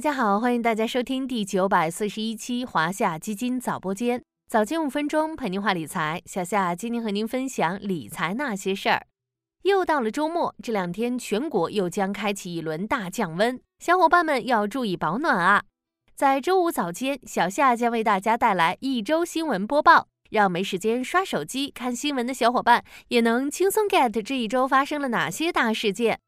大家好，欢迎大家收听第九百四十一期华夏基金早播间，早间五分钟陪您话理财。小夏今天和您分享理财那些事儿。又到了周末，这两天全国又将开启一轮大降温，小伙伴们要注意保暖啊！在周五早间，小夏将为大家带来一周新闻播报，让没时间刷手机看新闻的小伙伴也能轻松 get 这一周发生了哪些大事件。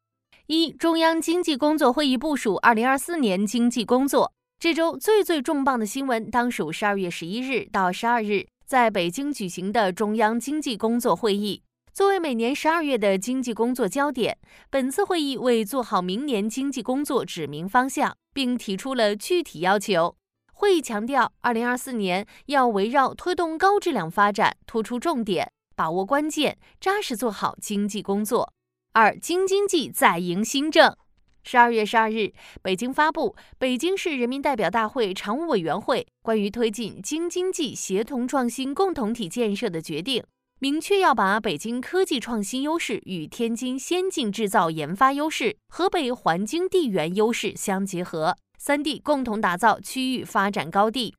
一、中央经济工作会议部署二零二四年经济工作。这周最最重磅的新闻，当属十二月十一日到十二日在北京举行的中央经济工作会议。作为每年十二月的经济工作焦点，本次会议为做好明年经济工作指明方向，并提出了具体要求。会议强调，二零二四年要围绕推动高质量发展，突出重点，把握关键，扎实做好经济工作。二京津冀再迎新政。十二月十二日，北京发布《北京市人民代表大会常务委员会关于推进京津冀协同创新共同体建设的决定》，明确要把北京科技创新优势与天津先进制造研发优势、河北环京地缘优势相结合，三地共同打造区域发展高地。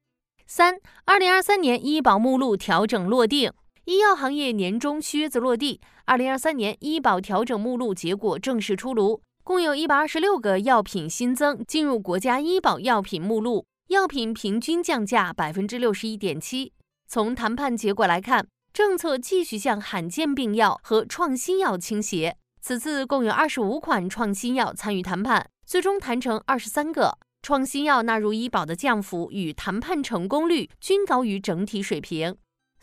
三，二零二三年医保目录调整落定。医药行业年终靴子落地，二零二三年医保调整目录结果正式出炉，共有一百二十六个药品新增进入国家医保药品目录，药品平均降价百分之六十一点七。从谈判结果来看，政策继续向罕见病药和创新药倾斜。此次共有二十五款创新药参与谈判，最终谈成二十三个创新药纳入医保的降幅与谈判成功率均高于整体水平。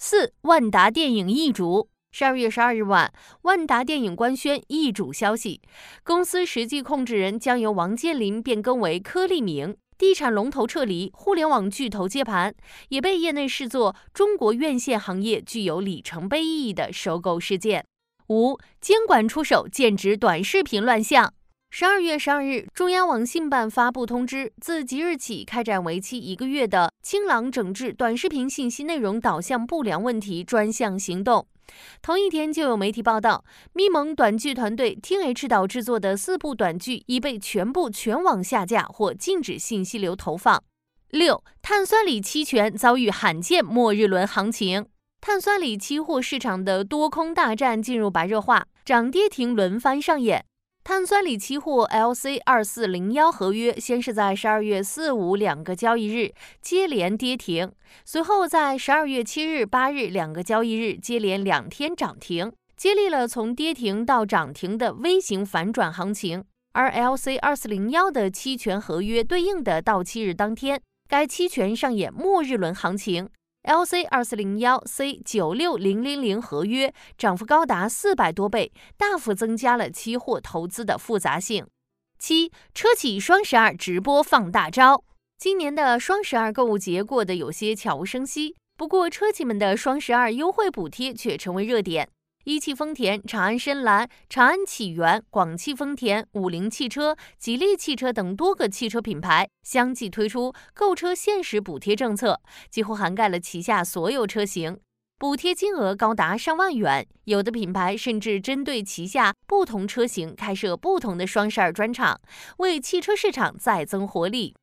四万达电影易主。十二月十二日晚，万达电影官宣易主消息，公司实际控制人将由王健林变更为柯立明，地产龙头撤离，互联网巨头接盘，也被业内视作中国院线行业具有里程碑意义的收购事件。五监管出手剑指短视频乱象。十二月十二日，中央网信办发布通知，自即日起开展为期一个月的“清朗整治短视频信息内容导向不良问题”专项行动。同一天，就有媒体报道，咪蒙短剧团队 T H 导制作的四部短剧已被全部全网下架或禁止信息流投放。六，碳酸锂期权遭遇罕见末日轮行情，碳酸锂期货市场的多空大战进入白热化，涨跌停轮番上演。碳酸锂期货 LC 二四零幺合约先是在十二月四五两个交易日接连跌停，随后在十二月七日、八日两个交易日接连两天涨停，接力了从跌停到涨停的微型反转行情。而 LC 二四零幺的期权合约对应的到期日当天，该期权上演末日轮行情。LC 二四零幺 C 九六零零零合约涨幅高达四百多倍，大幅增加了期货投资的复杂性。七车企双十二直播放大招，今年的双十二购物节过得有些悄无声息，不过车企们的双十二优惠补贴却成为热点。一汽丰田、长安深蓝、长安启源、广汽丰田、五菱汽车、吉利汽车等多个汽车品牌相继推出购车限时补贴政策，几乎涵盖了旗下所有车型，补贴金额高达上万元。有的品牌甚至针对旗下不同车型开设不同的双十二专场，为汽车市场再增活力。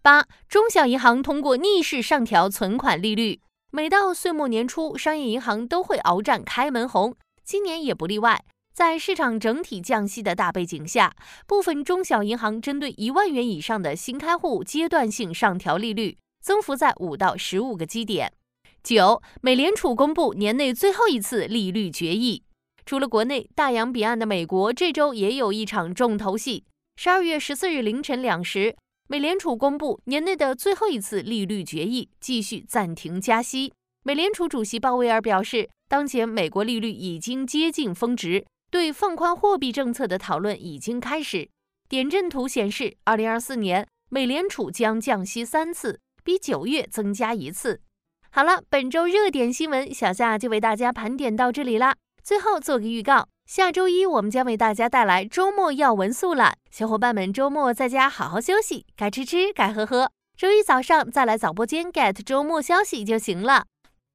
八，中小银行通过逆势上调存款利率。每到岁末年初，商业银行都会鏖战开门红，今年也不例外。在市场整体降息的大背景下，部分中小银行针对一万元以上的新开户阶段性上调利率，增幅在五到十五个基点。九，美联储公布年内最后一次利率决议。除了国内，大洋彼岸的美国这周也有一场重头戏。十二月十四日凌晨两时。美联储公布年内的最后一次利率决议，继续暂停加息。美联储主席鲍威尔表示，当前美国利率已经接近峰值，对放宽货币政策的讨论已经开始。点阵图显示，二零二四年美联储将降息三次，比九月增加一次。好了，本周热点新闻，小夏就为大家盘点到这里啦。最后做个预告。下周一，我们将为大家带来周末要闻速览。小伙伴们周末在家好好休息，该吃吃，该喝喝。周一早上再来早播间 get 周末消息就行了。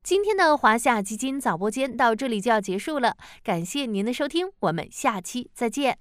今天的华夏基金早播间到这里就要结束了，感谢您的收听，我们下期再见。